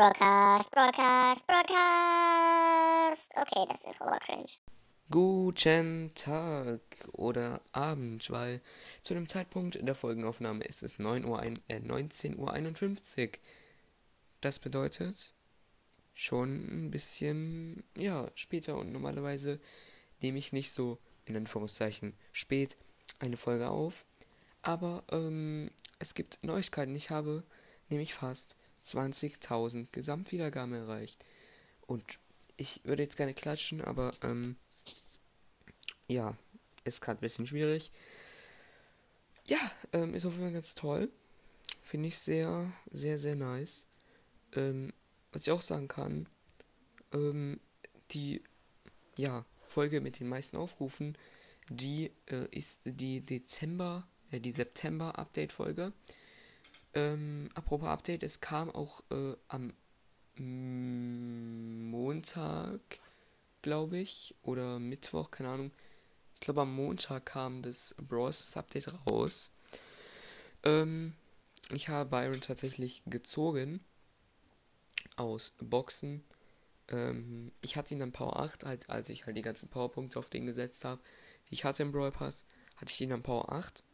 Broadcast, Broadcast, Broadcast. Okay, das ist aber cringe. Guten Tag oder Abend, weil zu dem Zeitpunkt der Folgenaufnahme ist es 9 Uhr ein, äh, 19.51 Uhr. Das bedeutet schon ein bisschen, ja, später und normalerweise nehme ich nicht so, in Anführungszeichen, spät eine Folge auf. Aber ähm, es gibt Neuigkeiten. Ich habe nämlich fast 20.000 Gesamtwiedergaben erreicht. Und ich würde jetzt gerne klatschen, aber ähm, ja, ist gerade ein bisschen schwierig. Ja, ähm, ist auf jeden Fall ganz toll. Finde ich sehr, sehr, sehr nice. Ähm, was ich auch sagen kann, ähm, die ja, Folge mit den meisten Aufrufen, die äh, ist die Dezember, äh, die September-Update-Folge. Ähm, apropos Update, es kam auch äh, am Montag, glaube ich, oder Mittwoch, keine Ahnung. Ich glaube, am Montag kam das Bros. Update raus. Ähm, ich habe Byron tatsächlich gezogen aus Boxen. Ähm, ich hatte ihn dann Power 8, als, als ich halt die ganzen Powerpunkte auf den gesetzt habe. Ich hatte im Brawl Pass, hatte ich ihn dann Power 8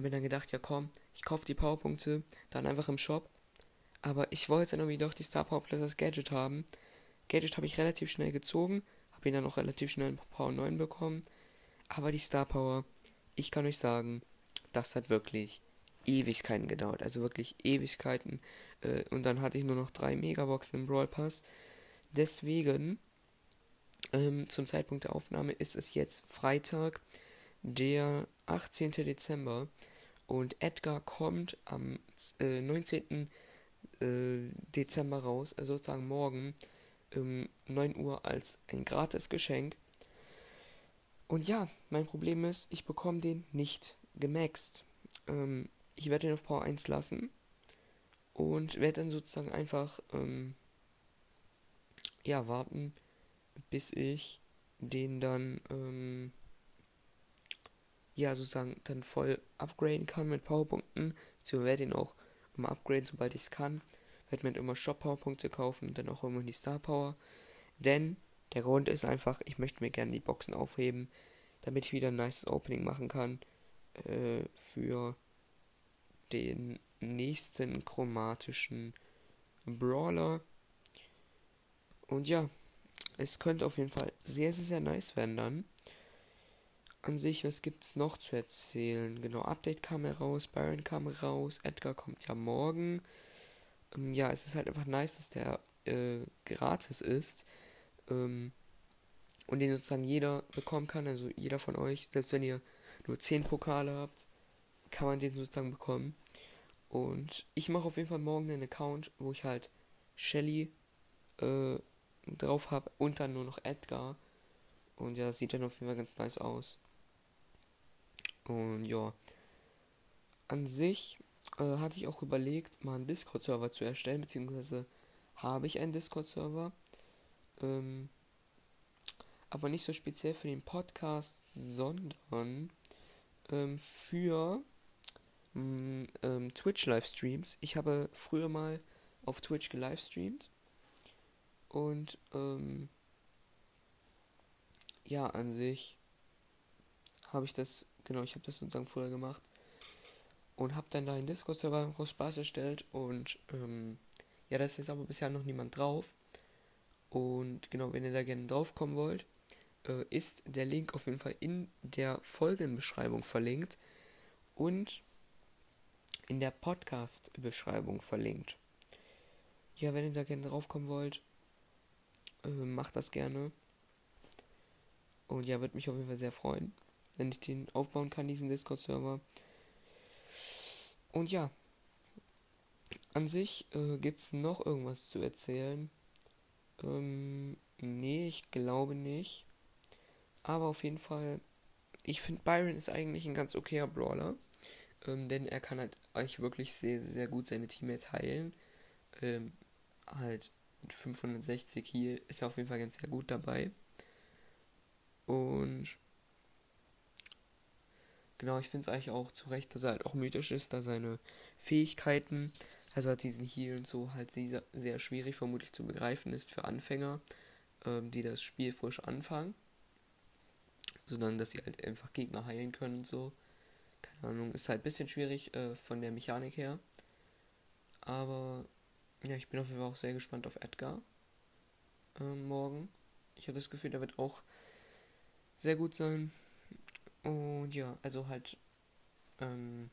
habe mir dann gedacht, ja komm, ich kaufe die Powerpunkte dann einfach im Shop. Aber ich wollte dann irgendwie doch die Star Power Plus als Gadget haben. Gadget habe ich relativ schnell gezogen, habe ihn dann auch relativ schnell Power 9 bekommen. Aber die Star Power, ich kann euch sagen, das hat wirklich Ewigkeiten gedauert. Also wirklich Ewigkeiten. Äh, und dann hatte ich nur noch drei Megaboxen im Brawl Pass. Deswegen, ähm, zum Zeitpunkt der Aufnahme ist es jetzt Freitag, der 18. Dezember. Und Edgar kommt am äh, 19. Äh, Dezember raus, also sozusagen morgen um 9 Uhr als ein gratis Geschenk. Und ja, mein Problem ist, ich bekomme den nicht gemaxt. Ähm, ich werde den auf Power 1 lassen und werde dann sozusagen einfach ähm, ja warten, bis ich den dann ähm, ja sozusagen dann voll upgraden kann mit Powerpunkten. So werde ihn auch immer upgraden, sobald ich es kann. Werde mir immer Shop-Powerpunkte kaufen und dann auch immer die Star Power. Denn der Grund ist einfach, ich möchte mir gerne die Boxen aufheben, damit ich wieder ein nice Opening machen kann äh, für den nächsten chromatischen Brawler. Und ja, es könnte auf jeden Fall sehr, sehr, sehr nice werden dann an sich, was gibt es noch zu erzählen? Genau, Update kam heraus, Byron kam raus, Edgar kommt ja morgen. Ähm, ja, es ist halt einfach nice, dass der äh, gratis ist. Ähm, und den sozusagen jeder bekommen kann, also jeder von euch, selbst wenn ihr nur 10 Pokale habt, kann man den sozusagen bekommen. Und ich mache auf jeden Fall morgen einen Account, wo ich halt Shelly äh, drauf habe und dann nur noch Edgar. Und ja, sieht dann auf jeden Fall ganz nice aus. Und ja, an sich äh, hatte ich auch überlegt, mal einen Discord-Server zu erstellen, beziehungsweise habe ich einen Discord-Server. Ähm, aber nicht so speziell für den Podcast, sondern ähm, für mm, ähm, Twitch-Livestreams. Ich habe früher mal auf Twitch gelivestreamt. Und ähm, ja, an sich habe ich das Genau, ich habe das sozusagen vorher gemacht. Und habe dann da einen Discord-Server aus Spaß erstellt. Und ähm, ja, da ist jetzt aber bisher noch niemand drauf. Und genau, wenn ihr da gerne drauf kommen wollt, äh, ist der Link auf jeden Fall in der Folgenbeschreibung verlinkt. Und in der Podcast-Beschreibung verlinkt. Ja, wenn ihr da gerne drauf kommen wollt, äh, macht das gerne. Und ja, würde mich auf jeden Fall sehr freuen wenn ich den aufbauen kann, diesen Discord-Server. Und ja, an sich äh, gibt es noch irgendwas zu erzählen. Ähm, nee, ich glaube nicht. Aber auf jeden Fall, ich finde Byron ist eigentlich ein ganz okayer Brawler. Ähm, denn er kann halt eigentlich wirklich sehr, sehr gut seine Teammates heilen. Ähm, halt mit 560 hier ist er auf jeden Fall ganz sehr gut dabei. Und Genau, ich finde es eigentlich auch zu Recht, dass er halt auch mythisch ist, da seine Fähigkeiten Also hat diesen Heal und so halt sehr, sehr schwierig vermutlich zu begreifen ist für Anfänger, ähm, die das Spiel frisch anfangen. Sondern dass sie halt einfach Gegner heilen können und so. Keine Ahnung, ist halt ein bisschen schwierig äh, von der Mechanik her. Aber ja, ich bin auf jeden Fall auch sehr gespannt auf Edgar äh, morgen. Ich habe das Gefühl, der wird auch sehr gut sein. Und ja, also halt ähm,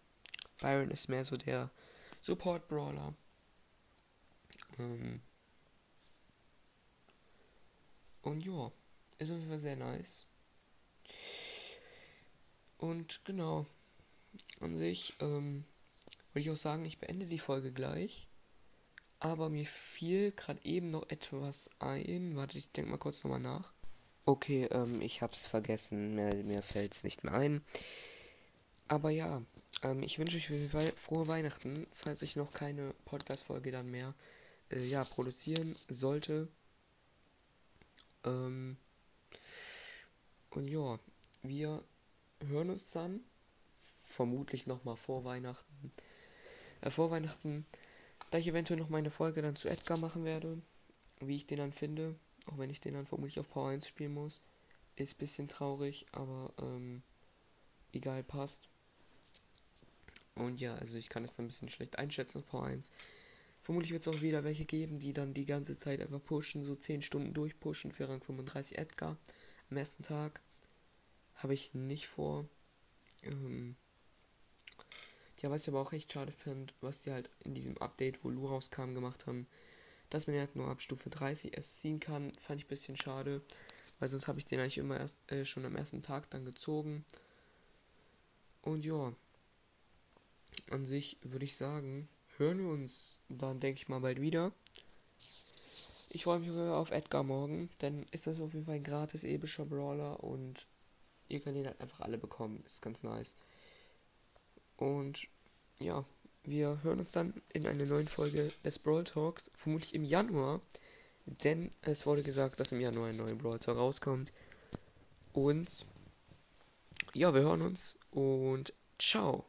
Byron ist mehr so der Support-Brawler. Ähm und ja, ist auf jeden Fall sehr nice. Und genau, an sich ähm, würde ich auch sagen, ich beende die Folge gleich. Aber mir fiel gerade eben noch etwas ein. Warte, ich denke mal kurz nochmal nach. Okay, ähm, ich hab's vergessen. Mir, mir fällt's nicht mehr ein. Aber ja, ähm, ich wünsche euch frohe Weihnachten, falls ich noch keine Podcast-Folge dann mehr äh, ja, produzieren sollte. Ähm, und ja, wir hören uns dann vermutlich nochmal vor Weihnachten. Äh, vor Weihnachten, da ich eventuell noch meine Folge dann zu Edgar machen werde, wie ich den dann finde, auch wenn ich den dann vermutlich auf Power 1 spielen muss, ist ein bisschen traurig, aber ähm, egal, passt. Und ja, also ich kann es dann ein bisschen schlecht einschätzen auf Power 1. Vermutlich wird es auch wieder welche geben, die dann die ganze Zeit einfach pushen, so 10 Stunden durchpushen für Rang 35 Edgar am ersten Tag. Habe ich nicht vor. Ähm ja, was ich aber auch echt schade finde, was die halt in diesem Update, wo Lu rauskam, gemacht haben, dass man ja halt nur ab Stufe 30 erst ziehen kann, fand ich ein bisschen schade. Weil sonst habe ich den eigentlich immer erst äh, schon am ersten Tag dann gezogen. Und ja, an sich würde ich sagen, hören wir uns dann, denke ich mal, bald wieder. Ich freue mich auf Edgar morgen, denn ist das auf jeden Fall ein gratis epischer Brawler und ihr könnt ihn halt einfach alle bekommen. Ist ganz nice. Und ja, wir hören uns dann in einer neuen Folge des Brawl Talks, vermutlich im Januar. Denn es wurde gesagt, dass im Januar ein neuer Brawl Talk rauskommt. Und ja, wir hören uns und ciao.